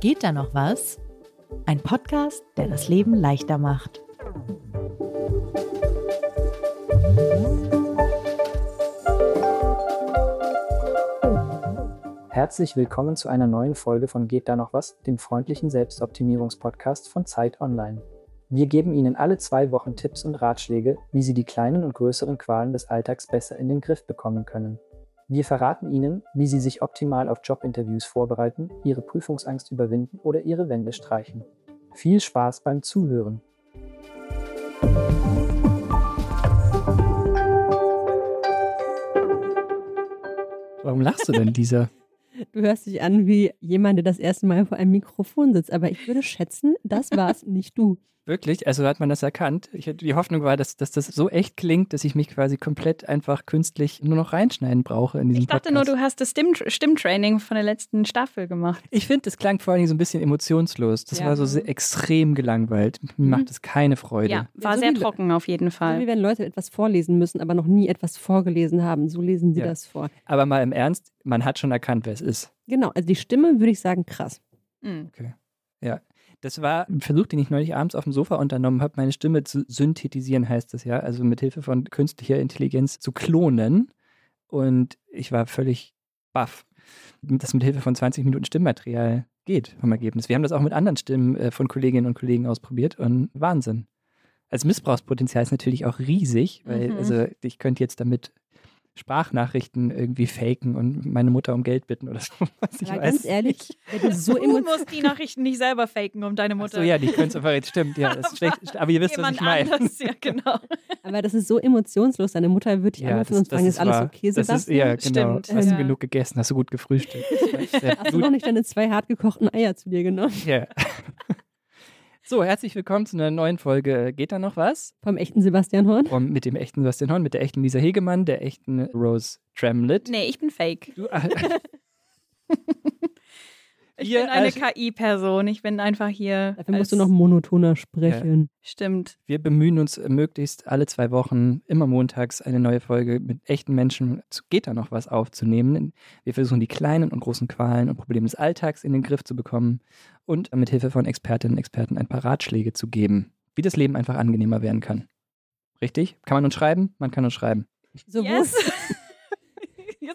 Geht da noch was? Ein Podcast, der das Leben leichter macht. Herzlich willkommen zu einer neuen Folge von Geht da noch was, dem freundlichen Selbstoptimierungspodcast von Zeit Online. Wir geben Ihnen alle zwei Wochen Tipps und Ratschläge, wie Sie die kleinen und größeren Qualen des Alltags besser in den Griff bekommen können. Wir verraten Ihnen, wie Sie sich optimal auf Jobinterviews vorbereiten, Ihre Prüfungsangst überwinden oder Ihre Wände streichen. Viel Spaß beim Zuhören! Warum lachst du denn, dieser? Du hörst dich an wie jemand, der das erste Mal vor einem Mikrofon sitzt. Aber ich würde schätzen, das war's, nicht du. Wirklich? Also hat man das erkannt? Ich, die Hoffnung war, dass, dass das so echt klingt, dass ich mich quasi komplett einfach künstlich nur noch reinschneiden brauche in diesem Ich dachte Podcast. nur, du hast das Stimm Stimmtraining von der letzten Staffel gemacht. Ich finde, das klang vor allen Dingen so ein bisschen emotionslos. Das Ja. war so sehr extrem gelangweilt. Mir macht es keine Freude. Ja, war so sehr trocken auf jeden So wie Fall. wenn Leute etwas vorlesen müssen, aber noch nie etwas vorgelesen haben. So lesen sie Ja. das vor. Aber mal im Ernst, man hat schon erkannt, wer es ist. Genau, also die Stimme würde ich sagen, krass. Mhm. Das war ein Versuch, den ich neulich abends auf dem Sofa unternommen habe, meine Stimme zu synthetisieren, heißt das ja. Also mit Hilfe von künstlicher Intelligenz zu klonen. Und ich war völlig baff, dass das mit Hilfe von 20 Minuten Stimmmaterial geht vom Ergebnis. Wir haben das auch mit anderen Stimmen äh, von Kolleginnen und Kollegen ausprobiert und Wahnsinn. Also Missbrauchspotenzial ist natürlich auch riesig, weil Mhm. also ich könnte jetzt damit Sprachnachrichten irgendwie faken und meine Mutter um Geld bitten oder so. Was ich weiß ganz ehrlich, du so Du emotional musst die Nachrichten nicht selber faken, um deine Ach Mutter. so, ja, die können es aber jetzt stimmt, ja, das ist schlecht. Aber ihr wisst, was Jemand ich meine. anders, ja, genau. aber das ist so emotionslos. Deine Mutter wird dich Ja, anrufen das, und fragen, ist alles wahr. okay, Das ist, Sebastian? ja, genau. Stimmt, Hast ja. du genug gegessen? Hast du gut gefrühstückt? Hast du noch nicht deine zwei hart gekochten Eier zu dir genommen? Ja. So, herzlich willkommen zu einer neuen Folge. Geht da noch was? Vom echten Sebastian Horn? Und mit dem echten Sebastian Horn, mit der echten Lisa Hegemann, der echten Rose Tramlett. Nee, ich bin fake. Du, äh, Ich Wir bin eine KI-Person. Ich bin einfach hier. Dafür musst du noch monotoner sprechen. Stimmt. wir bemühen uns äh, möglichst alle zwei Wochen, immer montags, eine neue Folge mit echten Menschen zu Geht da noch was aufzunehmen. Wir versuchen die kleinen und großen Qualen und Probleme des Alltags in den Griff zu bekommen und mit Hilfe von Expertinnen und Experten ein paar Ratschläge zu geben, wie das Leben einfach angenehmer werden kann. Richtig? Kann man uns schreiben? Man kann uns schreiben. Sowohl, Yes.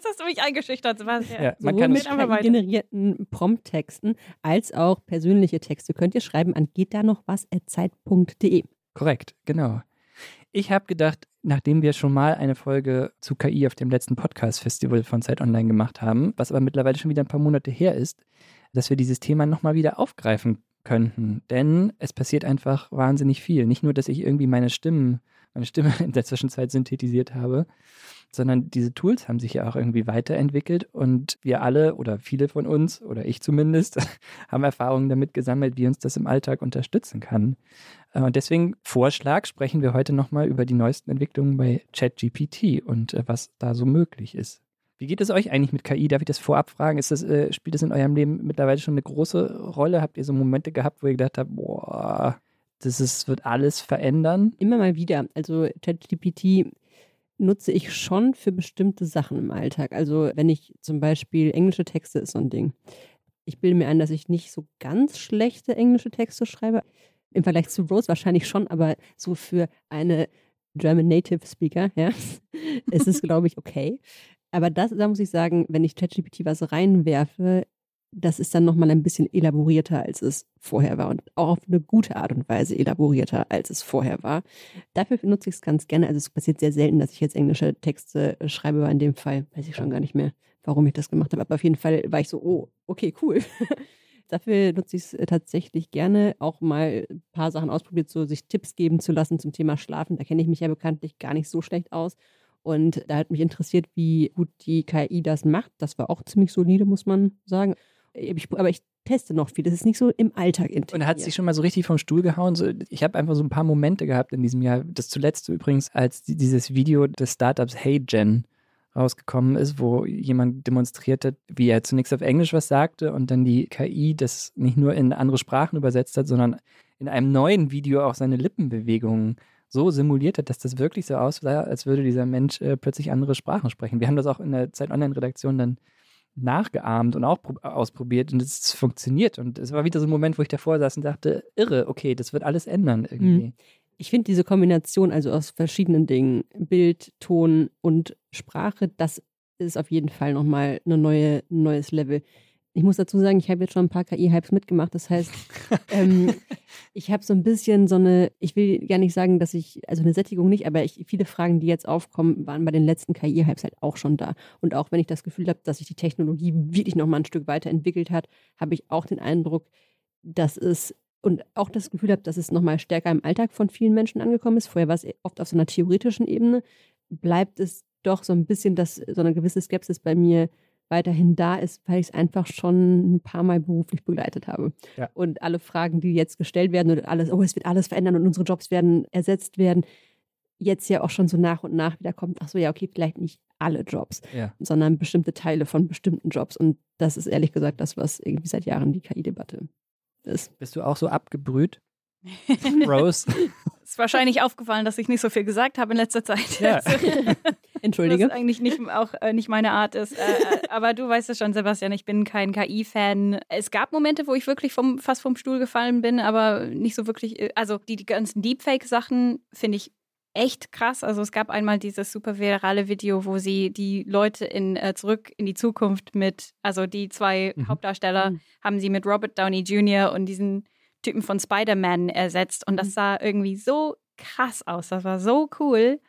Jetzt hast du mich eingeschüchtert, Sebastian. Ja, man sowohl kann mit einfach generierten Prompttexten als auch persönliche Texte könnt ihr schreiben an geht da noch was zeit.de. Korrekt, genau. Ich habe gedacht, nachdem wir schon mal eine Folge zu KI auf dem letzten Podcast-Festival von Zeit Online gemacht haben, was aber mittlerweile schon wieder ein paar Monate her ist, dass wir dieses Thema nochmal wieder aufgreifen könnten. Denn es passiert einfach wahnsinnig viel. Nicht nur, dass ich irgendwie meine Stimmen, meine Stimme in der Zwischenzeit synthetisiert habe, sondern diese Tools haben sich ja auch irgendwie weiterentwickelt und wir alle oder viele von uns oder ich zumindest haben Erfahrungen damit gesammelt, wie uns das im Alltag unterstützen kann. Äh, Und deswegen Vorschlag, sprechen wir heute nochmal über die neuesten Entwicklungen bei ChatGPT und äh, was da so möglich ist. Wie geht es euch eigentlich mit KI? Darf ich das vorab fragen? Ist das, äh, spielt das in eurem Leben mittlerweile schon eine große Rolle? Habt ihr so Momente gehabt, wo ihr gedacht habt, boah, das ist, wird alles verändern? Immer mal wieder. Also ChatGPT nutze ich schon für bestimmte Sachen im Alltag. Also wenn ich zum Beispiel englische Texte ist so ein Ding. Ich bilde mir ein, dass ich nicht so ganz schlechte englische Texte schreibe. Im Vergleich zu Rose wahrscheinlich schon, aber so für eine German Native Speaker, ja, ist es, glaube ich, okay. Aber das, da muss ich sagen, wenn ich ChatGPT was reinwerfe, das ist dann nochmal ein bisschen elaborierter, als es vorher war. Und auch auf eine gute Art und Weise elaborierter, als es vorher war. Dafür nutze ich es ganz gerne. Also es passiert sehr selten, dass ich jetzt englische Texte äh, schreibe, aber in dem Fall weiß ich schon gar nicht mehr, warum ich das gemacht habe. Aber auf jeden Fall war ich so, oh, okay, cool. Dafür nutze ich es äh, tatsächlich gerne, auch mal ein paar Sachen ausprobiert, so sich Tipps geben zu lassen zum Thema Schlafen. Da kenne ich mich ja bekanntlich gar nicht so schlecht aus. Und da hat mich interessiert, wie gut die KI das macht. Das war auch ziemlich solide, muss man sagen. Ich, aber ich teste noch viel. Das ist nicht so im Alltag integriert. Und hat sich schon mal so richtig vom Stuhl gehauen. So, ich habe einfach so ein paar Momente gehabt in diesem Jahr. Das zuletzt übrigens, als die- dieses Video des Startups HeyGen rausgekommen ist, wo jemand demonstriert hat, wie er zunächst auf Englisch was sagte und dann die KI das nicht nur in andere Sprachen übersetzt hat, sondern in einem neuen Video auch seine Lippenbewegungen so simuliert hat, dass das wirklich so aussah, als würde dieser Mensch äh, plötzlich andere Sprachen sprechen. Wir haben das auch in der Zeit Online-Redaktion dann nachgeahmt und auch ausprobiert und es funktioniert. Und es war wieder so ein Moment, wo ich davor saß und dachte, irre, okay, das wird alles ändern irgendwie. Mhm. Ich finde diese Kombination, also aus verschiedenen Dingen, Bild, Ton und Sprache, das ist auf jeden Fall nochmal eine neue, ein neues Level. Ich muss dazu sagen, ich habe jetzt schon ein paar KI-Hypes mitgemacht. Das heißt, ähm, ich habe so ein bisschen so eine, ich will gar nicht sagen, dass ich, also eine Sättigung nicht, aber ich, viele Fragen, die jetzt aufkommen, waren bei den letzten KI-Hypes halt auch schon da. Und auch wenn ich das Gefühl habe, dass sich die Technologie wirklich nochmal ein Stück weiterentwickelt hat, habe ich auch den Eindruck, dass es und auch das Gefühl habe, dass es nochmal stärker im Alltag von vielen Menschen angekommen ist. Vorher war es oft auf so einer theoretischen Ebene. Bleibt es doch so ein bisschen, dass so eine gewisse Skepsis bei mir weiterhin da ist, weil ich es einfach schon ein paar Mal beruflich begleitet habe. Ja. Und alle Fragen, die jetzt gestellt werden und alles, oh, es wird alles verändern und unsere Jobs werden ersetzt werden, jetzt ja auch schon so nach und nach wieder kommt, ach so, ja, okay, vielleicht nicht alle Jobs, Ja. sondern bestimmte Teile von bestimmten Jobs. Und das ist ehrlich gesagt das, was irgendwie seit Jahren die KI-Debatte ist. Bist du auch so abgebrüht, Rose? Ist wahrscheinlich aufgefallen, dass ich nicht so viel gesagt habe in letzter Zeit. Ja. Entschuldige. Was eigentlich nicht, auch äh, nicht meine Art ist. Äh, äh, aber du weißt es schon, Sebastian, ich bin kein KI-Fan. Es gab Momente, wo ich wirklich vom, fast vom Stuhl gefallen bin, aber nicht so wirklich. äh, Also die, die ganzen Deepfake-Sachen finde ich echt krass. Also es gab einmal dieses super virale Video, wo sie die Leute in äh, zurück in die Zukunft mit, also die zwei Mhm. Hauptdarsteller Mhm. haben sie mit Robert Downey Jr. und diesen Typen von Spider-Man ersetzt. Und das Mhm. sah irgendwie so krass aus. Das war so cool.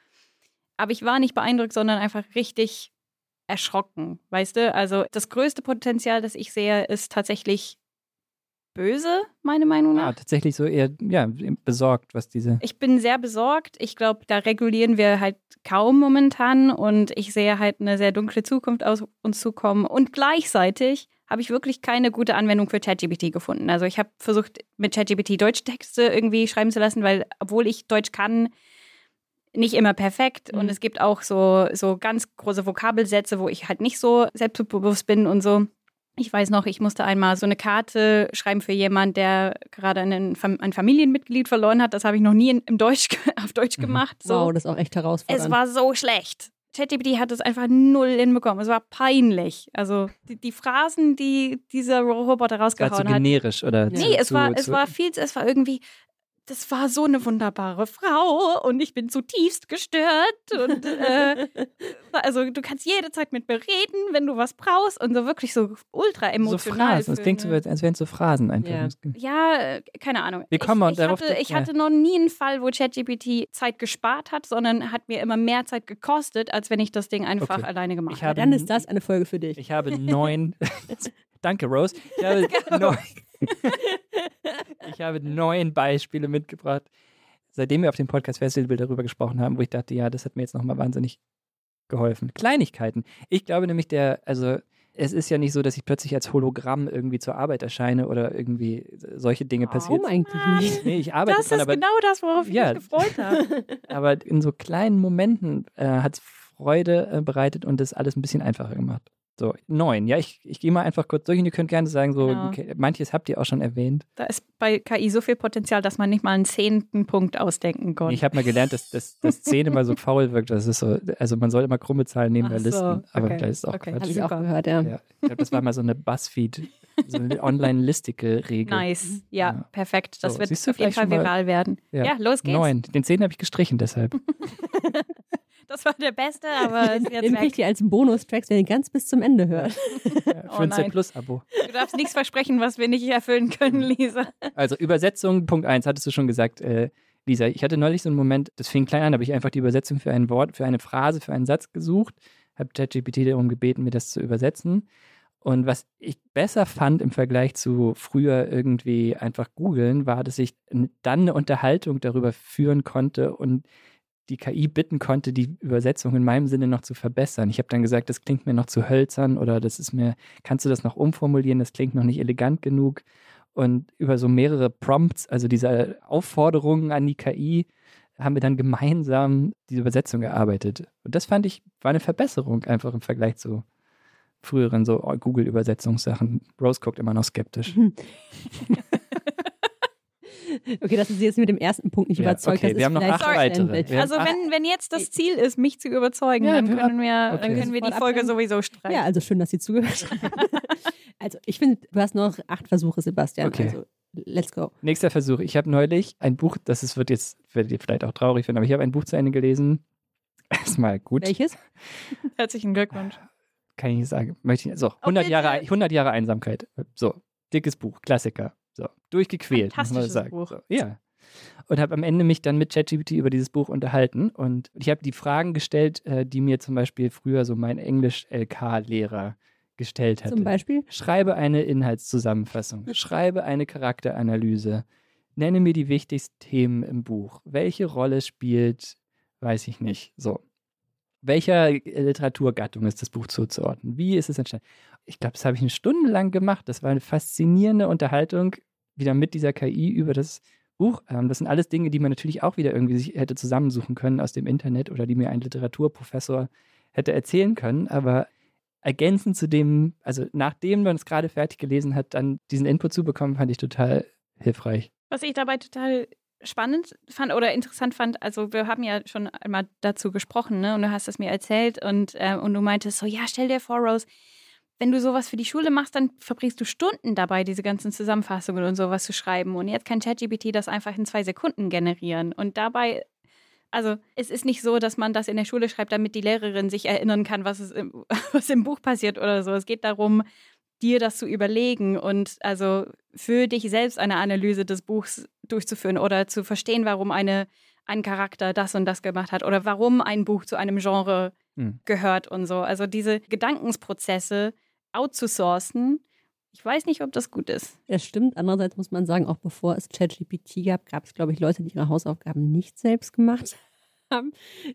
Aber ich war nicht beeindruckt, sondern einfach richtig erschrocken, weißt du? Also das größte Potenzial, das ich sehe, ist tatsächlich böse, meine Meinung Ah, nach. tatsächlich so eher ja, besorgt, was diese. Ich bin sehr besorgt. Ich glaube, da regulieren wir halt kaum momentan und ich sehe halt eine sehr dunkle Zukunft auf uns zukommen. Und gleichzeitig habe ich wirklich keine gute Anwendung für ChatGPT gefunden. Also ich habe versucht, mit ChatGPT Deutschtexte irgendwie schreiben zu lassen, weil obwohl ich Deutsch kann, nicht immer perfekt. Und Mhm. es gibt auch so, so ganz große Vokabelsätze, wo ich halt nicht so selbstbewusst bin und so. Ich weiß noch, ich musste einmal so eine Karte schreiben für jemanden, der gerade einen, ein Familienmitglied verloren hat. Das habe ich noch nie in, im Deutsch, auf Deutsch Mhm. gemacht. So. Wow, das ist auch echt herausfordernd. Es war so schlecht. ChatGPT hat es einfach null hinbekommen. Es war peinlich. Also die, die Phrasen, die dieser Roboter War zu rausgehauen hat. generisch oder Ja. zu, Nee, es zu, war, es zu, war viel, es war irgendwie, das war so eine wunderbare Frau und ich bin zutiefst gestört und äh, also du kannst jederzeit mit mir reden, wenn du was brauchst und so wirklich so ultra so emotional. Phrasen. Es für klingt so, eine- als wären es so Phrasen einfach. Ja. ja, äh, keine Ahnung. Wir kommen ich, ich darauf- hatte, ich ja. hatte noch nie einen Fall, wo ChatGPT Zeit gespart hat, sondern hat mir immer mehr Zeit gekostet, als wenn ich das Ding einfach Okay. alleine gemacht hätte. habe Dann ist das eine Folge für dich. Ich habe neun. Danke, Rose. Ich habe, neun, ich habe neun Beispiele mitgebracht, seitdem wir auf dem Podcast Festival darüber gesprochen haben, wo ich dachte, ja, das hat mir jetzt nochmal wahnsinnig geholfen. Kleinigkeiten. Ich glaube nämlich, der, also es ist ja nicht so, dass ich plötzlich als Hologramm irgendwie zur Arbeit erscheine oder irgendwie solche Dinge passiert. Warum eigentlich nicht? Nee, ich arbeite Das dran, ist aber genau das, worauf ich Ja. mich gefreut habe. aber in so kleinen Momenten äh, hat es Freude äh, bereitet und das alles ein bisschen einfacher gemacht. So, neun. Ja, ich, ich gehe mal einfach kurz durch und ihr könnt gerne sagen, so, Genau. manches habt ihr auch schon erwähnt. Da ist bei KI so viel Potenzial, dass man nicht mal einen zehnten Punkt ausdenken konnte. Ich habe mal gelernt, dass, dass, dass 10 immer so faul wirkt. Das ist so, also man soll immer krumme Zahlen nehmen bei so, Listen, aber okay, das ist auch okay. Quatsch. Habe ich auch gehört, ja. Ja, ich glaube, das war mal so eine Buzzfeed, so eine Online-Listicle-Regel. Nice. Ja, Ja. perfekt. Das So, wird auf jeden Fall viral werden. Ja. Ja, los geht's. Neun. Den 10 habe ich gestrichen deshalb. Das war der beste, aber ist jetzt Den kriegt ihr als Bonustracks, wenn ihr ganz bis zum Ende hört. Ja, für Oh ein C nein. Plus-Abo. Du darfst nichts versprechen, was wir nicht erfüllen können, Lisa. Also Übersetzung, Punkt 1, hattest du schon gesagt, äh, Lisa. Ich hatte neulich so einen Moment, das fing klein an, habe ich einfach die Übersetzung für ein Wort, für eine Phrase, für einen Satz gesucht, habe ChatGPT darum gebeten, mir das zu übersetzen. Und was ich besser fand im Vergleich zu früher irgendwie einfach googeln, war, dass ich dann eine Unterhaltung darüber führen konnte und die KI bitten konnte, die Übersetzung in meinem Sinne noch zu verbessern. Ich habe dann gesagt, das klingt mir noch zu hölzern oder das ist mir, kannst du das noch umformulieren, das klingt noch nicht elegant genug. Und über so mehrere Prompts, also diese Aufforderungen an die KI, haben wir dann gemeinsam diese Übersetzung gearbeitet. Und das fand ich, war eine Verbesserung einfach im Vergleich zu früheren so Google-Übersetzungssachen. Rose guckt immer noch skeptisch. Okay, dass du sie jetzt mit dem ersten Punkt nicht Ja, überzeugt okay, hast. wir haben noch acht weitere. Also wenn, wenn jetzt das Ziel ist, mich zu überzeugen, Ja, dann wir- können wir, dann okay. können wir die Folge sowieso streichen. Ja, also schön, dass Sie zugehört haben. Also, ich finde, du hast noch acht Versuche, Sebastian. Okay. Also, let's go. Nächster Versuch. Ich habe neulich ein Buch, das ist, wird jetzt, werdet ihr vielleicht auch traurig finden, aber ich habe ein Buch zu Ende gelesen. Erstmal gut. Welches? Herzlichen Glückwunsch. Kann ich nicht sagen. Möchte ich nicht. So, 100 bitte. Jahre, 100 Jahre Einsamkeit. So, dickes Buch, Klassiker. So, durchgequält, muss man sagen. Buch. So, ja. Und habe am Ende mich dann mit ChatGPT über dieses Buch unterhalten. Und ich habe die Fragen gestellt, äh, die mir zum Beispiel früher so mein Englisch-LK-Lehrer gestellt hatte. Zum Beispiel? Schreibe eine Inhaltszusammenfassung. Schreibe eine Charakteranalyse. Nenne mir die wichtigsten Themen im Buch. Welche Rolle spielt, weiß ich nicht. So. Welcher Literaturgattung ist das Buch zuzuordnen? Wie ist es entstanden? Ich glaube, das habe ich eine Stunde lang gemacht. Das war eine faszinierende Unterhaltung wieder mit dieser KI über das Buch. Ähm, das sind alles Dinge, die man natürlich auch wieder irgendwie sich hätte zusammensuchen können aus dem Internet oder die mir ein Literaturprofessor hätte erzählen können. Aber ergänzend zu dem, also nachdem man es gerade fertig gelesen hat, dann diesen Input zu bekommen, fand ich total hilfreich. Was ich dabei total spannend fand oder interessant fand, also wir haben ja schon einmal dazu gesprochen, ne? Und du hast es mir erzählt und, äh, und du meintest so, ja, stell dir vor, Rose, wenn du sowas für die Schule machst, dann verbringst du Stunden dabei, diese ganzen Zusammenfassungen und sowas zu schreiben. Und jetzt kann ChatGPT das einfach in zwei Sekunden generieren. Und dabei, also es ist nicht so, dass man das in der Schule schreibt, damit die Lehrerin sich erinnern kann, was, es im, was im Buch passiert oder so. Es geht darum, dir das zu überlegen und also für dich selbst eine Analyse des Buchs durchzuführen oder zu verstehen, warum eine, ein Charakter das und das gemacht hat oder warum ein Buch zu einem Genre Hm. gehört und so. Also diese Gedankensprozesse outzusourcen, ich weiß nicht, ob das gut ist. Das stimmt. Andererseits muss man sagen, auch bevor es ChatGPT gab, gab es, glaube ich, Leute, die ihre Hausaufgaben nicht selbst gemacht haben.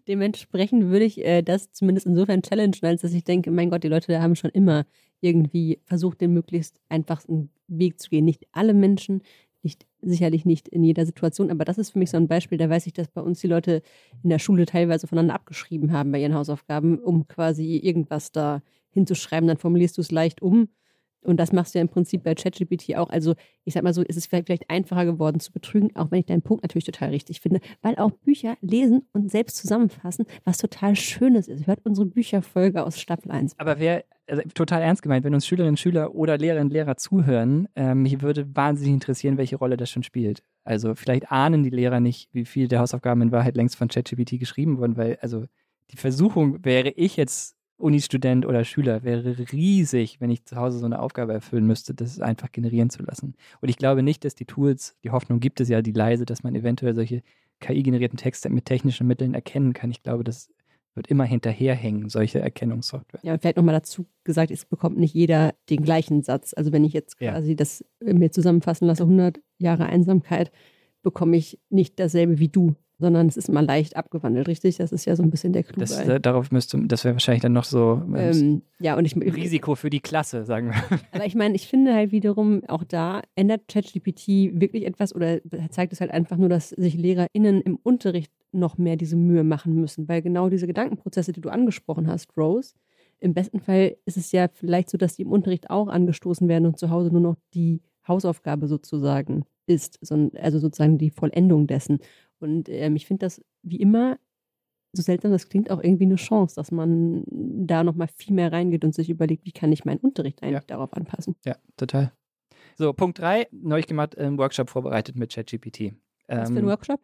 Dementsprechend würde ich äh, das zumindest insofern challengen, als dass ich denke, mein Gott, die Leute haben schon immer irgendwie versucht, den möglichst einfachsten Weg zu gehen. Nicht alle Menschen, nicht, sicherlich nicht in jeder Situation, aber das ist für mich so ein Beispiel, da weiß ich, dass bei uns die Leute in der Schule teilweise voneinander abgeschrieben haben bei ihren Hausaufgaben, um quasi irgendwas da hinzuschreiben. Dann formulierst du es leicht um. Und das machst du ja im Prinzip bei ChatGPT auch. Also, ich sag mal so, es ist vielleicht, vielleicht einfacher geworden zu betrügen, auch wenn ich deinen Punkt natürlich total richtig finde, weil auch Bücher lesen und selbst zusammenfassen, was total Schönes ist. Hört unsere Bücherfolge aus Staffel 1. Aber wer, also total ernst gemeint, wenn uns Schülerinnen und Schüler oder Lehrerinnen und Lehrer zuhören, ähm, mich würde wahnsinnig interessieren, welche Rolle das schon spielt. Also vielleicht ahnen die Lehrer nicht, wie viel der Hausaufgaben in Wahrheit längst von ChatGPT geschrieben wurden, weil also die Versuchung wäre ich jetzt Unistudent oder Schüler, wäre riesig, wenn ich zu Hause so eine Aufgabe erfüllen müsste, das einfach generieren zu lassen. Und ich glaube nicht, dass die Tools, die Hoffnung gibt es ja, die leise, dass man eventuell solche KI-generierten Texte mit technischen Mitteln erkennen kann. Ich glaube, das wird immer hinterherhängen, solche Erkennungssoftware. Ja, und vielleicht nochmal dazu gesagt, es bekommt nicht jeder den gleichen Satz. Also wenn ich jetzt Ja. quasi das mir zusammenfassen lasse, 100 Jahre Einsamkeit, bekomme ich nicht dasselbe wie du, sondern es ist immer leicht abgewandelt, richtig? Das ist ja so ein bisschen der Clou. Das, äh, darauf müsste, das wäre wahrscheinlich dann noch so ähm, ähm, ja, und ich, Risiko für die Klasse, sagen wir. Aber ich meine, ich finde halt wiederum, auch da ändert ChatGPT wirklich etwas oder zeigt es halt einfach nur, dass sich LehrerInnen im Unterricht noch mehr diese Mühe machen müssen, weil genau diese Gedankenprozesse, die du angesprochen hast, Rose, im besten Fall ist es ja vielleicht so, dass die im Unterricht auch angestoßen werden und zu Hause nur noch die Hausaufgabe sozusagen ist, sondern- also sozusagen die Vollendung dessen. Und ähm, ich finde das wie immer so seltsam das klingt, auch irgendwie eine Chance, dass man da nochmal viel mehr reingeht und sich überlegt, wie kann ich meinen Unterricht eigentlich darauf anpassen. Ja, total. So, Punkt 3, neu gemacht, einen Workshop vorbereitet mit ChatGPT. Was für ein Ähm, Workshop?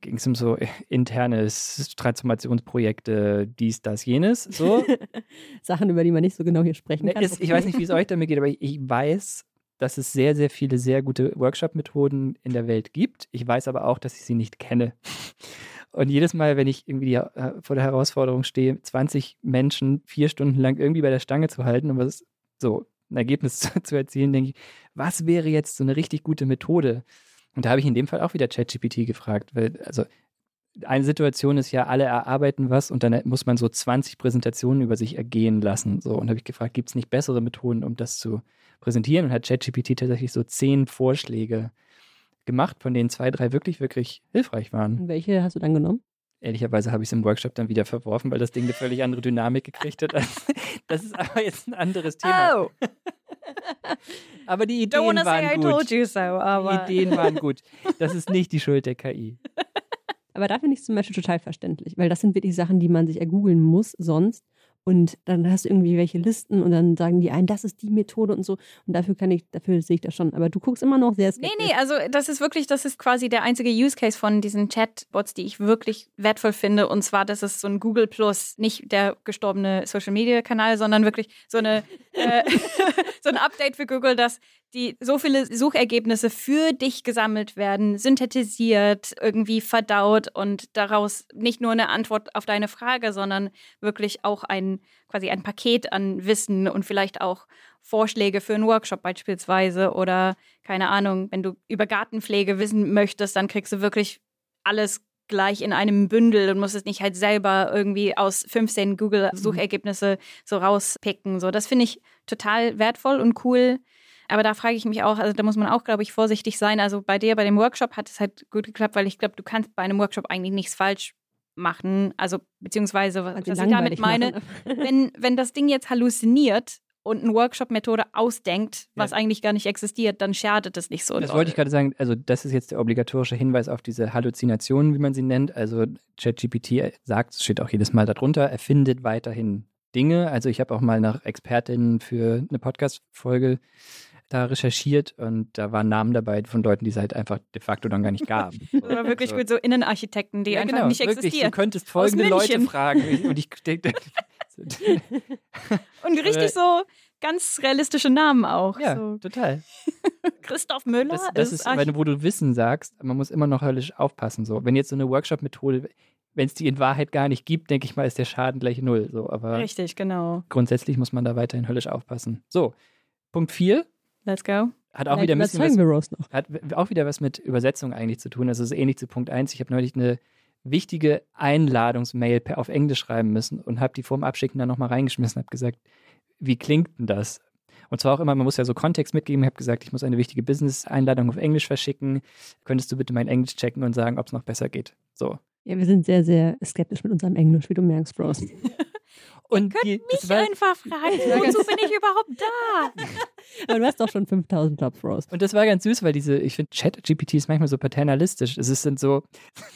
Ging es um so internes Transformationsprojekte, dies, das, jenes. So. Sachen, über die man nicht so genau hier sprechen Ne, kann. ist, ich weiß nicht, wie es euch damit geht, aber ich, ich weiß, dass es sehr, sehr viele sehr gute Workshop-Methoden in der Welt gibt. Ich weiß aber auch, dass ich sie nicht kenne. Und jedes Mal, wenn ich irgendwie äh, vor der Herausforderung stehe, 20 Menschen vier Stunden lang irgendwie bei der Stange zu halten und was so ein Ergebnis zu erzielen, denke ich, was wäre jetzt so eine richtig gute Methode? Und da habe ich in dem Fall auch wieder ChatGPT gefragt, weil, also eine Situation ist ja, alle erarbeiten was und dann muss man so 20 Präsentationen über sich ergehen lassen. So, und habe ich gefragt, gibt es nicht bessere Methoden, um das zu präsentieren? Und hat ChatGPT tatsächlich so zehn Vorschläge gemacht, von denen zwei, drei wirklich, wirklich hilfreich waren. Und welche hast du dann genommen? Ehrlicherweise habe ich es im Workshop dann wieder verworfen, weil das Ding eine völlig andere Dynamik gekriegt hat. Das ist aber jetzt ein anderes Thema. Oh! Aber die Don't Ideen wanna say I waren told gut. you so, aber. Die Ideen waren gut. Das ist nicht die Schuld der KI. Aber da finde ich es zum Beispiel total verständlich, weil das sind wirklich Sachen, die man sich ergoogeln muss sonst. Und dann hast du irgendwie welche Listen und dann sagen die einen, das ist die Methode und so. Und dafür kann ich, dafür sehe ich das schon. Aber du guckst immer noch sehr Nee, skeptisch. nee, also das ist wirklich, das ist quasi der einzige Use Case von diesen Chatbots, die ich wirklich wertvoll finde. Und zwar, das ist so ein Google Plus, nicht der gestorbene Social Media Kanal, sondern wirklich so eine äh, so ein Update für Google, dass die so viele Suchergebnisse für dich gesammelt werden, synthetisiert, irgendwie verdaut und daraus nicht nur eine Antwort auf deine Frage, sondern wirklich auch ein quasi ein Paket an Wissen und vielleicht auch Vorschläge für einen Workshop beispielsweise oder keine Ahnung, wenn du über Gartenpflege wissen möchtest, dann kriegst du wirklich alles gleich in einem Bündel und musst es nicht halt selber irgendwie aus 15 Google-Suchergebnisse so rauspicken. So, das finde ich total wertvoll und cool. Aber da frage ich mich auch, also da muss man auch, glaube ich, vorsichtig sein. Also bei dir, bei dem Workshop hat es halt gut geklappt, weil ich glaube, du kannst bei einem Workshop eigentlich nichts falsch machen. Also beziehungsweise, was, Also ich damit meine, machen. wenn, wenn das Ding jetzt halluziniert und eine Workshop-Methode ausdenkt, was Ja. eigentlich gar nicht existiert, dann schadet es nicht so. Das wollte ich gerade sagen. Also, das ist jetzt der obligatorische Hinweis auf diese Halluzinationen, wie man sie nennt. Also, ChatGPT sagt, es steht auch jedes Mal darunter, erfindet weiterhin Dinge. Also, ich habe auch mal nach Expertinnen für eine Podcast-Folge da recherchiert und da waren Namen dabei von Leuten, die es halt einfach de facto dann gar nicht gab. Oder wirklich so. gut so Innenarchitekten, die ja, einfach genau, nicht wirklich. Du existieren. könntest folgende Leute fragen. Und ich denke, Und richtig Äh, so ganz realistische Namen auch. ja, So total. Christoph Müller Das, das ist, wenn du, wo du Wissen sagst, man muss immer noch höllisch aufpassen. So. Wenn jetzt so eine Workshop-Methode, wenn es die in Wahrheit gar nicht gibt, denke ich mal, ist der Schaden gleich null. So. Aber Richtig, genau. grundsätzlich muss man da weiterhin höllisch aufpassen. So, Punkt 4 Let's go. hat auch wieder, ein bisschen was, hat auch wieder was mit Übersetzung eigentlich zu tun. Also es ist ähnlich zu Punkt 1. Ich habe neulich eine wichtige Einladungsmail per- auf Englisch schreiben müssen und habe die vorm Abschicken dann nochmal reingeschmissen und habe gesagt, wie klingt denn das? Und zwar auch immer, man muss ja so Kontext mitgeben. Ich habe gesagt, ich muss eine wichtige Business-Einladung auf Englisch verschicken. Könntest du bitte mein Englisch checken und sagen, ob es noch besser geht? So. Ja, wir sind sehr, sehr skeptisch mit unserem Englisch, wie du merkst, Rose. Und Könnt die, mich war, einfach fragen, wozu bin ich überhaupt da? Aber du hast doch schon 5000 Jobs, Rose. Und das war ganz süß, weil diese, ich finde, Chat-GPT ist manchmal so paternalistisch. Es ist dann so,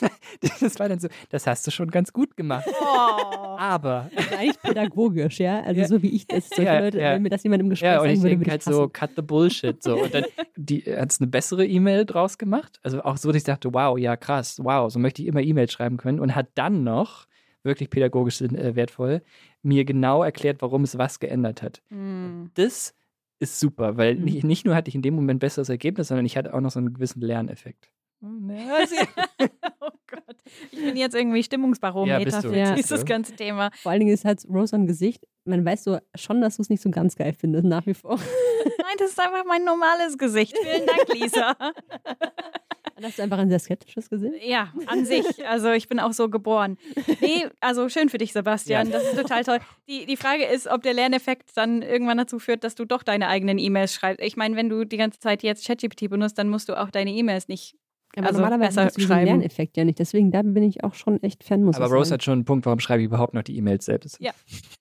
das war dann so, das hast du schon ganz gut gemacht. Oh. Aber, Das ist eigentlich pädagogisch, ja? Also Ja. so wie ich das, solche Ja, Leute, ja. wenn mir das jemand im Gespräch ja, und sagen ich würde, denke würde halt ich hassen. so, cut the bullshit. So. Und dann hat es eine bessere E-Mail draus gemacht. Also auch so, dass ich dachte, wow, ja krass, wow, so möchte ich immer E-Mails schreiben können. Und hat dann noch, wirklich pädagogisch äh, wertvoll, mir genau erklärt, warum es was geändert hat. Hm. Das ist super, weil Mhm. nicht, nicht nur hatte ich in dem Moment besseres Ergebnis, sondern ich hatte auch noch so einen gewissen Lerneffekt. Also, oh Gott. Ich bin jetzt irgendwie Stimmungsbarometer Ja, für Ja. dieses ganze Thema. Vor allen Dingen ist halt Rose ein Gesicht. Man weiß so schon, dass du es nicht so ganz geil findest, nach wie vor. Nein, das ist einfach mein normales Gesicht. Vielen Dank, Lisa. Hast du einfach ein sehr skeptisches Gesicht. Ja, an sich. Also ich bin auch so geboren. Nee, also schön für dich, Sebastian. Ja. Das ist total toll. Die, die Frage ist, ob der Lerneffekt dann irgendwann dazu führt, dass du doch deine eigenen E-Mails schreibst. Ich meine, wenn du die ganze Zeit jetzt ChatGPT benutzt, dann musst du auch deine E-Mails nicht. Aber Also normalerweise besser hast du diesen schreiben. Lerneffekt ja nicht. Deswegen, da bin ich auch schon echt Fan, muss aber ich Rose sagen. hat schon einen Punkt, warum schreibe ich überhaupt noch die E-Mails selbst? Ja.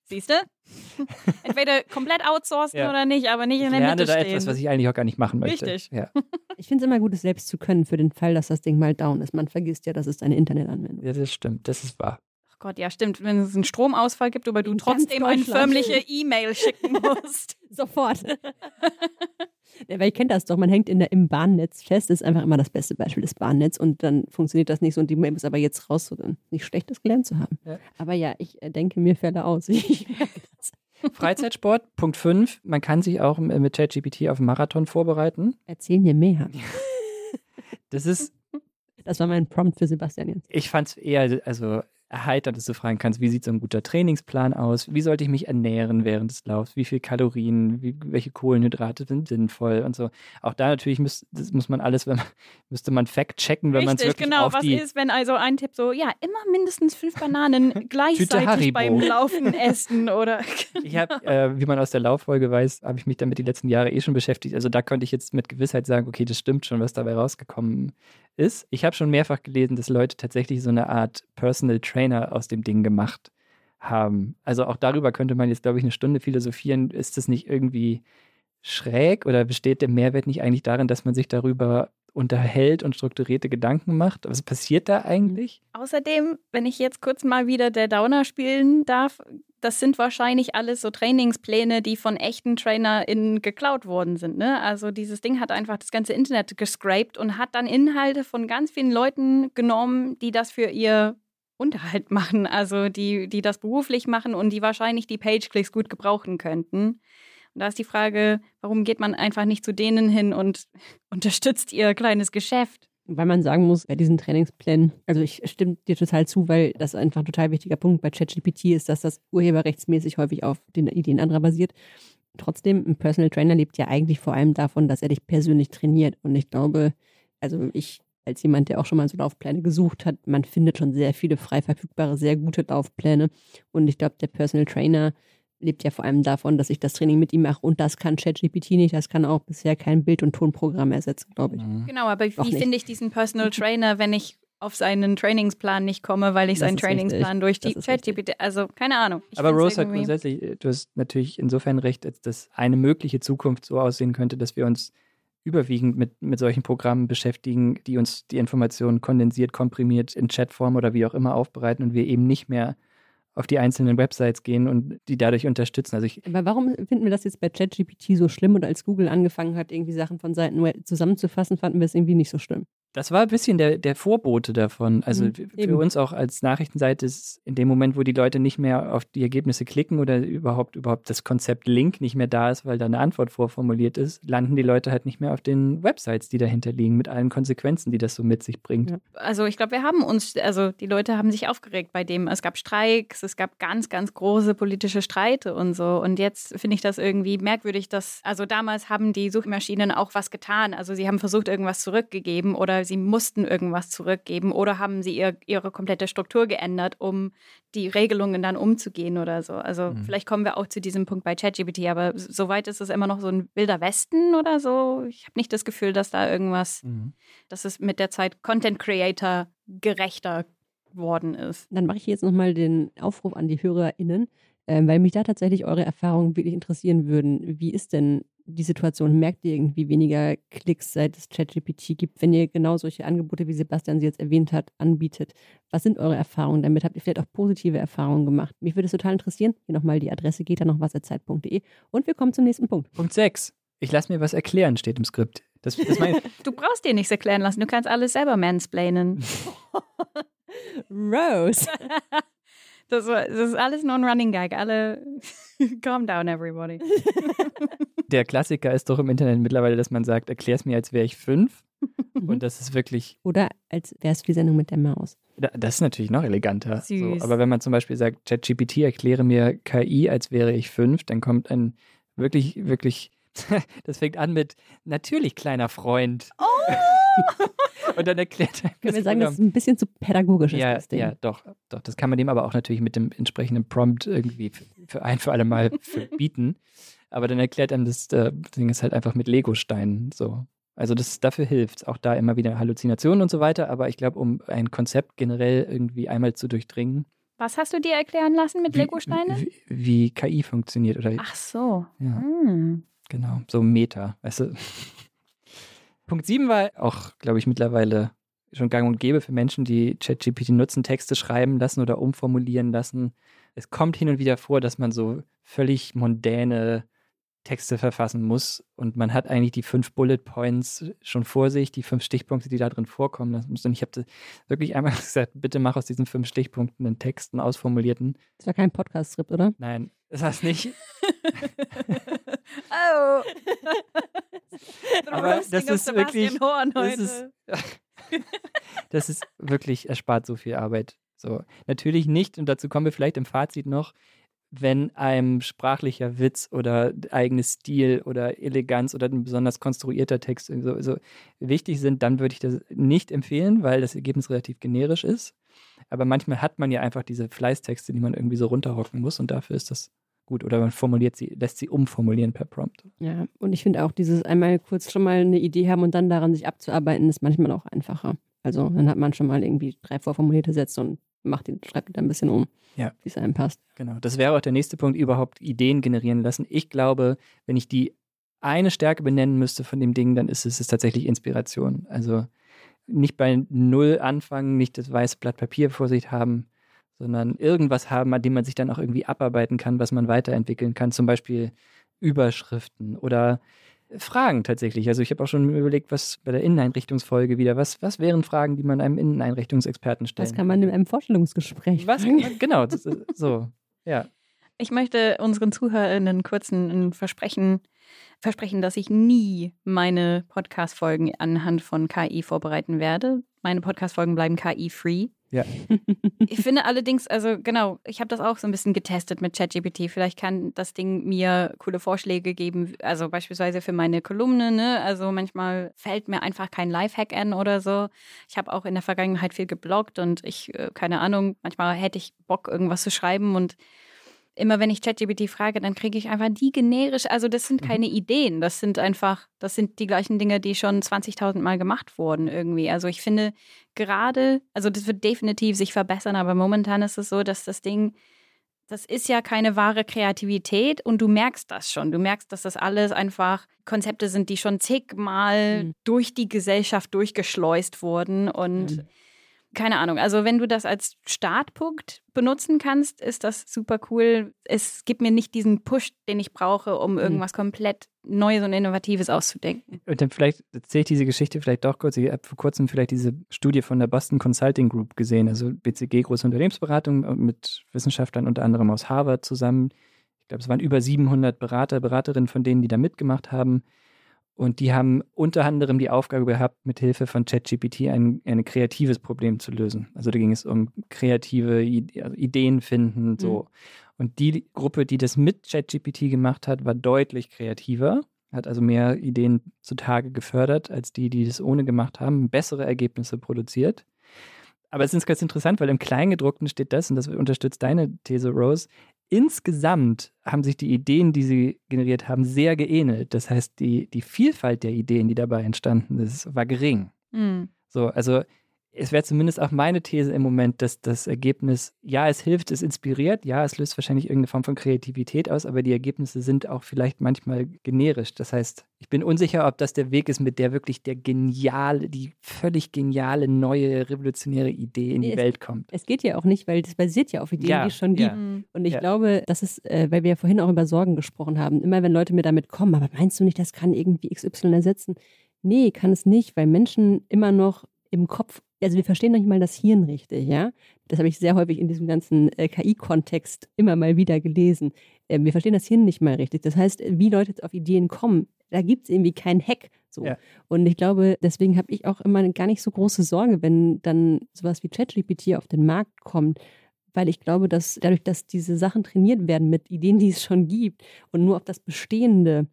Siehst du? Entweder komplett outsourcen Ja. oder nicht, aber nicht Ich in der lerne Mitte da stehen. etwas, was ich eigentlich auch gar nicht machen möchte. Richtig. Ja. Ich finde es immer gut, es selbst zu können, für den Fall, dass das Ding mal down ist. Man vergisst ja, dass es eine Internetanwendung ja, das stimmt, das ist wahr. Gott, ja, stimmt. Wenn es einen Stromausfall gibt, aber du In trotzdem eine förmliche E-Mail schicken musst. Sofort. ja, weil ich kenne das doch, man hängt in der, im Bahnnetz fest, das ist einfach immer das beste Beispiel, das Bahnnetz und dann funktioniert das nicht so und die Mail ist aber jetzt raus, so dann nicht schlechtes gelernt zu haben. Ja. Aber ja, ich äh, denke mir Fälle aus. Ich. Freizeitsport, Punkt 5. Man kann sich auch mit ChatGPT auf einen Marathon vorbereiten. Erzähl mir mehr. Das ist, Das war mein Prompt für Sebastian jetzt. ich fand es eher, also erheiternd, dass du fragen kannst, wie sieht so ein guter Trainingsplan aus? Wie sollte ich mich ernähren während des Laufs? Wie viel Kalorien? Wie, welche Kohlenhydrate sind sinnvoll und so? Auch da natürlich muss, das muss man alles, wenn man, müsste man fact checken, wenn man es Richtig, wirklich genau. auf Was die ist, wenn also ein Tipp so, ja, immer mindestens fünf Bananen gleichzeitig beim Laufen essen oder. Ich habe, äh, wie man aus der Lauffolge weiß, habe ich mich damit die letzten Jahre eh schon beschäftigt. Also da konnte ich jetzt mit Gewissheit sagen, okay, das stimmt schon, was dabei rausgekommen ist. Ich habe schon mehrfach gelesen, dass Leute tatsächlich so eine Art Personal Trainer aus dem Ding gemacht haben. Also auch darüber könnte man jetzt, glaube ich, eine Stunde philosophieren. Ist das nicht irgendwie schräg oder besteht der Mehrwert nicht eigentlich darin, dass man sich darüber unterhält und strukturierte Gedanken macht? Was passiert da eigentlich? Außerdem, wenn ich jetzt kurz mal wieder der Downer spielen darf, das sind wahrscheinlich alles so Trainingspläne, die von echten TrainerInnen geklaut worden sind. Ne? Also dieses Ding hat einfach das ganze Internet gescraped und hat dann Inhalte von ganz vielen Leuten genommen, die das für ihr Unterhalt machen, also die, die das beruflich machen und die wahrscheinlich die Page-Clicks gut gebrauchen könnten. Und da ist die Frage, warum geht man einfach nicht zu denen hin und unterstützt ihr kleines Geschäft? Weil man sagen muss, bei diesen Trainingsplänen, also ich stimme dir total zu, weil das einfach ein total wichtiger Punkt bei ChatGPT ist, dass das urheberrechtsmäßig häufig auf den Ideen anderer basiert. Trotzdem, ein Personal Trainer lebt ja eigentlich vor allem davon, dass er dich persönlich trainiert. Und ich glaube, also ich als jemand, der auch schon mal so Laufpläne gesucht hat, man findet schon sehr viele frei verfügbare, sehr gute Laufpläne. Und ich glaube, der Personal Trainer lebt ja vor allem davon, dass ich das Training mit ihm mache und das kann ChatGPT nicht, das kann auch bisher kein Bild- und Tonprogramm ersetzen, glaube ich. Mhm. Genau, aber wie finde ich diesen Personal Trainer, wenn ich auf seinen Trainingsplan nicht komme, weil ich das seinen Trainingsplan durch die ChatGPT, also keine Ahnung. aber Rose hat grundsätzlich, äh, du hast natürlich insofern recht, dass eine mögliche Zukunft so aussehen könnte, dass wir uns überwiegend mit, mit solchen Programmen beschäftigen, die uns die Informationen kondensiert, komprimiert in Chatform oder wie auch immer aufbereiten und wir eben nicht mehr auf die einzelnen Websites gehen und die dadurch unterstützen. Also ich Aber warum finden wir das jetzt bei ChatGPT so schlimm und als Google angefangen hat, irgendwie Sachen von Seiten zusammenzufassen, fanden wir es irgendwie nicht so schlimm? Das war ein bisschen der, der Vorbote davon. Also mhm, für eben. uns auch als Nachrichtenseite ist in dem Moment, wo die Leute nicht mehr auf die Ergebnisse klicken oder überhaupt überhaupt das Konzept Link nicht mehr da ist, weil da eine Antwort vorformuliert ist, landen die Leute halt nicht mehr auf den Websites, die dahinter liegen, mit allen Konsequenzen, die das so mit sich bringt. Ja. Also ich glaube, wir haben uns, also die Leute haben sich aufgeregt bei dem. Es gab Streiks, es gab ganz, ganz große politische Streite und so. Und jetzt finde ich das irgendwie merkwürdig, dass, also damals haben die Suchmaschinen auch was getan. Also sie haben versucht, irgendwas zurückgegeben oder sie mussten irgendwas zurückgeben oder haben sie ihr, ihre komplette Struktur geändert, um die Regelungen dann umzugehen oder so. Also mhm. vielleicht kommen wir auch zu diesem Punkt bei ChatGPT, aber soweit ist es immer noch so ein wilder Westen oder so. Ich habe nicht das Gefühl, dass da irgendwas, mhm. dass es mit der Zeit Content Creator gerechter worden ist. Dann mache ich jetzt nochmal den Aufruf an die HörerInnen, äh, weil mich da tatsächlich eure Erfahrungen wirklich interessieren würden. Wie ist denn die Situation? Merkt ihr irgendwie weniger Klicks, seit es ChatGPT gibt, wenn ihr genau solche Angebote, wie Sebastian sie jetzt erwähnt hat, anbietet? Was sind eure Erfahrungen damit? Habt ihr vielleicht auch positive Erfahrungen gemacht? Mich würde es total interessieren. Hier nochmal die Adresse geht da noch was zeit.de. Und wir kommen zum nächsten Punkt. Punkt 6. Ich lasse mir was erklären, steht im Skript. Das, das mein... du brauchst dir nichts erklären lassen. Du kannst alles selber mansplainen. Rose. Das, das, ist alles nur ein Running Gag. Alle, calm down, everybody. Der Klassiker ist doch im Internet mittlerweile, dass man sagt, erklär es mir, als wäre ich fünf. Und das ist wirklich. Oder als wäre es die Sendung mit der Maus. Das ist natürlich noch eleganter. So, aber wenn man zum Beispiel sagt, ChatGPT, erkläre mir KI, als wäre ich fünf, dann kommt ein wirklich, wirklich, das fängt an mit, natürlich, kleiner Freund. Oh! und dann erklärt er Können wir sagen, das ist ein bisschen zu pädagogisch. Ja, ja, doch, doch. Das kann man dem aber auch natürlich mit dem entsprechenden Prompt irgendwie für ein für alle Mal bieten. Aber dann erklärt einem das äh, Ding ist halt einfach mit Lego-Steinen so. Also das dafür hilft Auch da immer wieder Halluzinationen und so weiter. Aber ich glaube, um ein Konzept generell irgendwie einmal zu durchdringen. Was hast du dir erklären lassen mit Lego-Steinen? Wie, wie, KI funktioniert oder. Ach so. Ja. Hm. Genau, so Meta, weißt du. Punkt 7 war auch, glaube ich, mittlerweile schon gang und gäbe für Menschen, die ChatGPT nutzen, Texte schreiben lassen oder umformulieren lassen. Es kommt hin und wieder vor, dass man so völlig mondäne Texte verfassen muss und man hat eigentlich die fünf Bullet Points schon vor sich, die fünf Stichpunkte, die da drin vorkommen. Und ich habe wirklich einmal gesagt, bitte mach aus diesen fünf Stichpunkten einen Text, einen ausformulierten. Das war kein Podcast-Skript, oder? Nein, das heißt nicht. oh. Aber das ist wirklich. Das ist, das ist wirklich, erspart so viel Arbeit. So, natürlich nicht, und dazu kommen wir vielleicht im Fazit noch, wenn einem sprachlicher Witz oder eigenes Stil oder Eleganz oder ein besonders konstruierter Text so, so wichtig sind, dann würde ich das nicht empfehlen, weil das Ergebnis relativ generisch ist. Aber manchmal hat man ja einfach diese Fleißtexte, die man irgendwie so runterrocken muss und dafür ist das gut. Oder man formuliert sie, lässt sie umformulieren per Prompt. Ja, und ich finde auch dieses einmal kurz schon mal eine Idee haben und dann daran sich abzuarbeiten, ist manchmal auch einfacher. Also dann hat man schon mal irgendwie drei vorformulierte Sätze und macht den, schreibt ihn dann ein bisschen um, ja. wie es einem passt. Genau. Das wäre auch der nächste Punkt, überhaupt Ideen generieren lassen. Ich glaube, wenn ich die eine Stärke benennen müsste von dem Ding, dann ist es, es tatsächlich Inspiration. Also nicht bei Null anfangen, nicht das weiße Blatt Papier vor sich haben, sondern irgendwas haben, an dem man sich dann auch irgendwie abarbeiten kann, was man weiterentwickeln kann. Zum Beispiel Überschriften oder Fragen tatsächlich. Also ich habe auch schon überlegt, was bei der Inneneinrichtungsfolge wieder, was, was wären Fragen, die man einem Inneneinrichtungsexperten stellt? Das kann man in einem Vorstellungsgespräch was, fragen. Genau, das, ist so, ja. Ich möchte unseren ZuhörerInnen kurz ein Versprechen, versprechen, dass ich nie meine Podcast-Folgen anhand von KI vorbereiten werde. Meine Podcast-Folgen bleiben KI-free. Ja. Ich finde allerdings, also genau, ich habe das auch so ein bisschen getestet mit ChatGPT. Vielleicht kann das Ding mir coole Vorschläge geben, also beispielsweise für meine Kolumne. Ne? Also manchmal fällt mir einfach kein Lifehack an oder so. Ich habe auch in der Vergangenheit viel gebloggt und ich, äh, keine Ahnung, manchmal hätte ich Bock, irgendwas zu schreiben und immer wenn ich ChatGPT frage, dann kriege ich einfach die generisch, also das sind keine mhm. Ideen, das sind einfach, das sind die gleichen Dinge, die schon 20.000 Mal gemacht wurden irgendwie. Also ich finde gerade, also das wird definitiv sich verbessern, aber momentan ist es so, dass das Ding, das ist ja keine wahre Kreativität und du merkst das schon. Du merkst, dass das alles einfach Konzepte sind, die schon zigmal mhm. durch die Gesellschaft durchgeschleust wurden und mhm keine Ahnung. Also wenn du das als Startpunkt benutzen kannst, ist das super cool. Es gibt mir nicht diesen Push, den ich brauche, um mhm. irgendwas komplett Neues und Innovatives auszudenken. Und dann vielleicht erzähle ich diese Geschichte vielleicht doch kurz. Ich habe vor kurzem vielleicht diese Studie von der Boston Consulting Group gesehen, also BCG, große Unternehmensberatung äh, mit Wissenschaftlern unter anderem aus Harvard zusammen. Ich glaube, es waren über 700 Berater, Beraterinnen von denen, die da mitgemacht haben und die haben unter anderem die Aufgabe gehabt, mit Hilfe von ChatGPT ein, ein kreatives Problem zu lösen. Also da ging es um kreative also Ideen finden, so. Mhm. Und die Gruppe, die das mit ChatGPT gemacht hat, war deutlich kreativer, hat also mehr Ideen zutage gefördert, als die, die das ohne gemacht haben, bessere Ergebnisse produziert. Aber es ist ganz interessant, weil im Kleingedruckten steht das, und das unterstützt deine These, Rose, insgesamt haben sich die Ideen, die sie generiert haben, sehr geähnelt. Das heißt, die, die Vielfalt der Ideen, die dabei entstanden ist, war gering. Mhm. So, also es wäre zumindest auch meine These im Moment, dass das Ergebnis, ja, es hilft, es inspiriert, ja, es löst wahrscheinlich irgendeine Form von Kreativität aus, aber die Ergebnisse sind auch vielleicht manchmal generisch. Das heißt, ich bin unsicher, ob das der Weg ist, mit der wirklich der geniale, die völlig geniale, neue, revolutionäre Idee in die es, Welt kommt. Es geht ja auch nicht, weil das basiert ja auf Ideen, ja, die es schon gibt. Ja. Und ich ja. glaube, das ist, äh, weil wir ja vorhin auch über Sorgen gesprochen haben, immer wenn Leute mir damit kommen, aber meinst du nicht, das kann irgendwie XY ersetzen? Nee, kann es nicht, weil Menschen immer noch im Kopf also wir verstehen noch nicht mal das Hirn richtig, ja. Das habe ich sehr häufig in diesem ganzen äh, KI-Kontext immer mal wieder gelesen. Äh, wir verstehen das Hirn nicht mal richtig. Das heißt, wie Leute jetzt auf Ideen kommen, da gibt es irgendwie keinen Hack. So. Ja. Und ich glaube, deswegen habe ich auch immer gar nicht so große Sorge, wenn dann sowas wie ChatGPT auf den Markt kommt, weil ich glaube, dass dadurch, dass diese Sachen trainiert werden mit Ideen, die es schon gibt und nur auf das Bestehende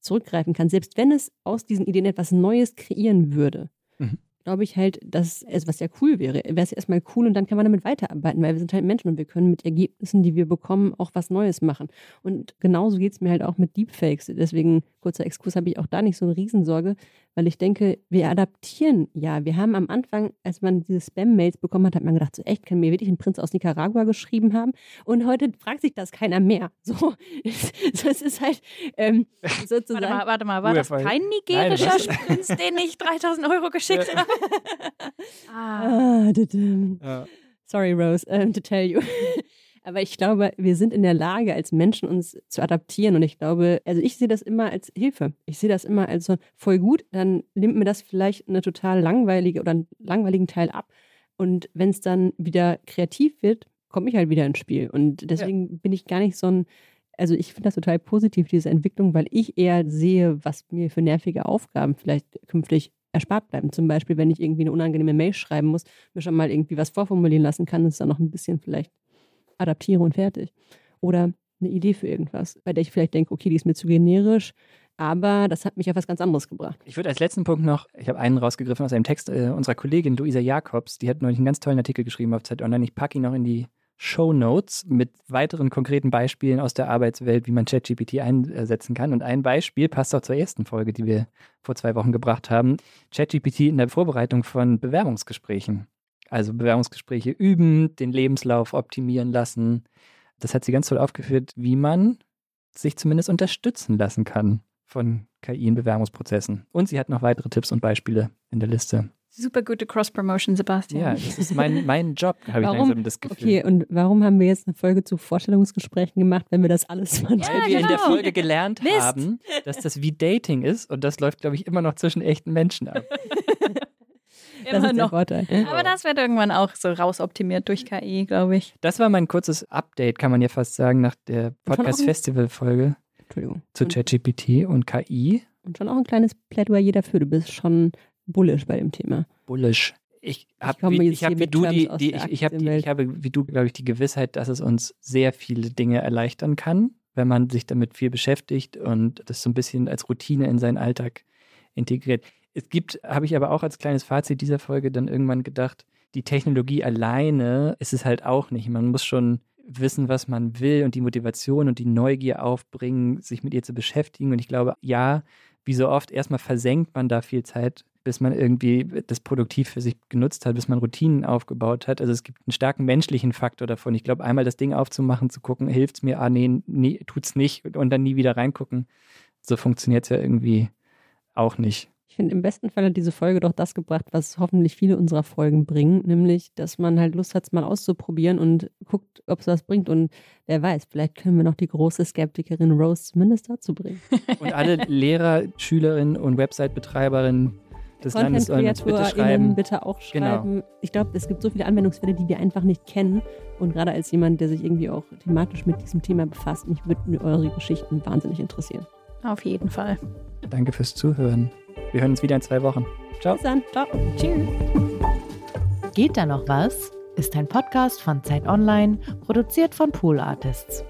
zurückgreifen kann, selbst wenn es aus diesen Ideen etwas Neues kreieren würde, mhm glaube ich halt, dass es, was ja cool wäre, wäre es erstmal cool und dann kann man damit weiterarbeiten, weil wir sind halt Menschen und wir können mit Ergebnissen, die wir bekommen, auch was Neues machen. Und genauso geht es mir halt auch mit Deepfakes. Deswegen, kurzer Exkurs, habe ich auch da nicht so eine Riesensorge, weil ich denke, wir adaptieren ja. Wir haben am Anfang, als man diese Spam-Mails bekommen hat, hat man gedacht, so echt, kann mir wirklich ein Prinz aus Nicaragua geschrieben haben? Und heute fragt sich das keiner mehr. So, so es ist halt ähm, sozusagen. Warte mal, warte mal, war das kein nigerischer Nein, Prinz, den ich 3000 Euro geschickt habe? ah. ah Sorry, Rose, um, to tell you. Aber ich glaube, wir sind in der Lage, als Menschen uns zu adaptieren. Und ich glaube, also ich sehe das immer als Hilfe. Ich sehe das immer als so voll gut. Dann nimmt mir das vielleicht eine total langweilige oder einen langweiligen Teil ab. Und wenn es dann wieder kreativ wird, komme ich halt wieder ins Spiel. Und deswegen ja. bin ich gar nicht so ein, also ich finde das total positiv, diese Entwicklung, weil ich eher sehe, was mir für nervige Aufgaben vielleicht künftig erspart bleiben. Zum Beispiel, wenn ich irgendwie eine unangenehme Mail schreiben muss, mir schon mal irgendwie was vorformulieren lassen kann, ist dann noch ein bisschen vielleicht adaptiere und fertig. Oder eine Idee für irgendwas, bei der ich vielleicht denke, okay, die ist mir zu generisch, aber das hat mich auf was ganz anderes gebracht. Ich würde als letzten Punkt noch, ich habe einen rausgegriffen aus einem Text äh, unserer Kollegin Luisa Jakobs, die hat neulich einen ganz tollen Artikel geschrieben auf Zeit Online. Ich packe ihn noch in die Show Notes mit weiteren konkreten Beispielen aus der Arbeitswelt, wie man ChatGPT einsetzen kann. Und ein Beispiel passt auch zur ersten Folge, die wir vor zwei Wochen gebracht haben. ChatGPT in der Vorbereitung von Bewerbungsgesprächen. Also Bewerbungsgespräche üben, den Lebenslauf optimieren lassen. Das hat sie ganz toll aufgeführt, wie man sich zumindest unterstützen lassen kann von KI in Bewerbungsprozessen. Und sie hat noch weitere Tipps und Beispiele in der Liste. Super gute Cross-Promotion, Sebastian. Ja, das ist mein, mein Job, habe ich Warum? langsam das Gefühl. Okay, und warum haben wir jetzt eine Folge zu Vorstellungsgesprächen gemacht, wenn wir das alles von Ja, Weil wir in der genau. Folge gelernt Mist. haben, dass das wie Dating ist und das läuft, glaube ich, immer noch zwischen echten Menschen ab. Das Immer ist noch. Vorteil. Aber das wird irgendwann auch so rausoptimiert durch KI, glaube ich. Das war mein kurzes Update, kann man ja fast sagen, nach der Podcast-Festival-Folge zu ChatGPT und KI. und schon auch ein kleines Plädoyer dafür. Du bist schon bullish bei dem Thema. Bullish. Ich habe komme wie, ich hab wie du die, die ich, ich, hab die, ich habe wie du glaube ich die Gewissheit, dass es uns sehr viele Dinge erleichtern kann, wenn man sich damit viel beschäftigt und das so ein bisschen als Routine in seinen Alltag integriert. Es gibt, habe ich aber auch als kleines Fazit dieser Folge dann irgendwann gedacht, die Technologie alleine ist es halt auch nicht. Man muss schon wissen, was man will und die Motivation und die Neugier aufbringen, sich mit ihr zu beschäftigen. Und ich glaube, ja, wie so oft, erstmal versenkt man da viel Zeit, bis man irgendwie das produktiv für sich genutzt hat, bis man Routinen aufgebaut hat. Also es gibt einen starken menschlichen Faktor davon. Ich glaube, einmal das Ding aufzumachen, zu gucken, hilft es mir, ah nee, nee, tut's nicht und dann nie wieder reingucken. So funktioniert es ja irgendwie auch nicht. Ich finde, im besten Fall hat diese Folge doch das gebracht, was hoffentlich viele unserer Folgen bringen, nämlich, dass man halt Lust hat, es mal auszuprobieren und guckt, ob es was bringt. Und wer weiß, vielleicht können wir noch die große Skeptikerin Rose zumindest dazu bringen. Und alle Lehrer, Schülerinnen und Website-Betreiberinnen des Landes sollen uns bitte Content-KreatorInnen schreiben. bitte auch Genau. schreiben. Ich glaube, es gibt so viele Anwendungsfälle, die wir einfach nicht kennen. Und gerade als jemand, der sich irgendwie auch thematisch mit diesem Thema befasst, mich würden eure Geschichten wahnsinnig interessieren. Auf jeden Fall. Danke fürs Zuhören. Wir hören uns wieder in zwei Wochen. Ciao. Bis dann. Ciao. Tschüss. Geht da noch was? Ist ein Podcast von Zeit Online, produziert von Pool Artists.